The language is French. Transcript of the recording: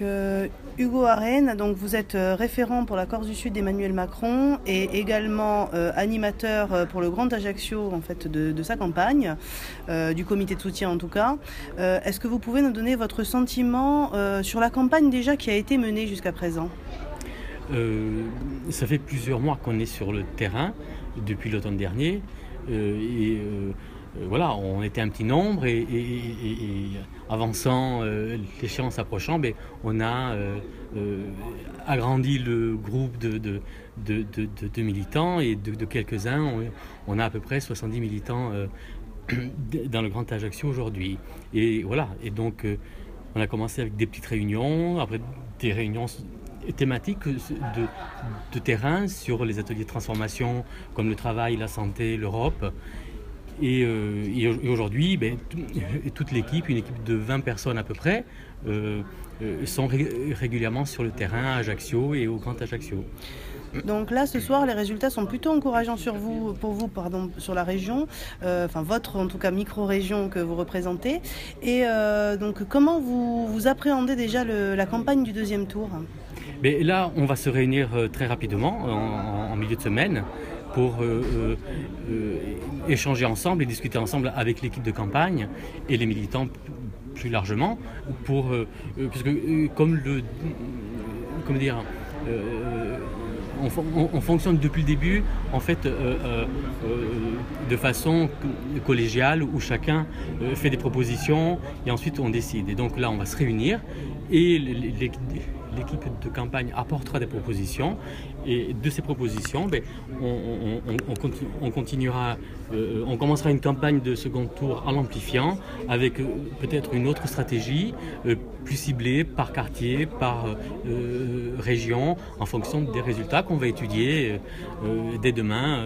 Donc, Hugo Arène, donc vous êtes référent pour la Corse du Sud d'Emmanuel Macron et également animateur pour le Grand Ajaccio en fait, de, sa campagne, du comité de soutien en tout cas. Est-ce que vous pouvez nous donner votre sentiment sur la campagne déjà qui a été menée jusqu'à présent? Ça fait plusieurs mois qu'on est sur le terrain depuis l'automne dernier. et euh, voilà, on était un petit nombre et, avançant, euh, l'échéance approchant, ben, on a euh, agrandi le groupe de, militants et de, quelques-uns, on, a à peu près 70 militants dans le Grand Ajaccio aujourd'hui. Et voilà, et donc on a commencé avec des petites réunions, après des réunions thématiques de, terrain sur les ateliers de transformation comme le travail, la santé, l'Europe. Euh, et, aujourd'hui, ben, toute l'équipe, une équipe de 20 personnes à peu près, euh, euh, sont régulièrement sur le terrain à Ajaccio et au Grand Ajaccio. Donc là, ce soir, les résultats sont plutôt encourageants sur vous, pour vous, pardon, sur la région, enfin votre en tout cas micro-région que vous représentez. Et donc, comment vous, vous appréhendez déjà la campagne du deuxième tour? Mais Là, on va se réunir très rapidement, en milieu de semaine pour euh, euh, euh, échanger ensemble et discuter ensemble avec l'équipe de campagne et les militants plus largement, pour, parce que comme le, comment dire, on, fonctionne depuis le début en fait de façon collégiale où chacun fait des propositions et ensuite on décide. Et donc là on va se réunir et l'équipe de campagne apportera des propositions. Et de ces propositions, ben, on, continuera, euh, on commencera une campagne de second tour en l'amplifiant avec euh, peut-être une autre stratégie euh, plus ciblée par quartier, par région, en fonction des résultats qu'on va étudier dès demain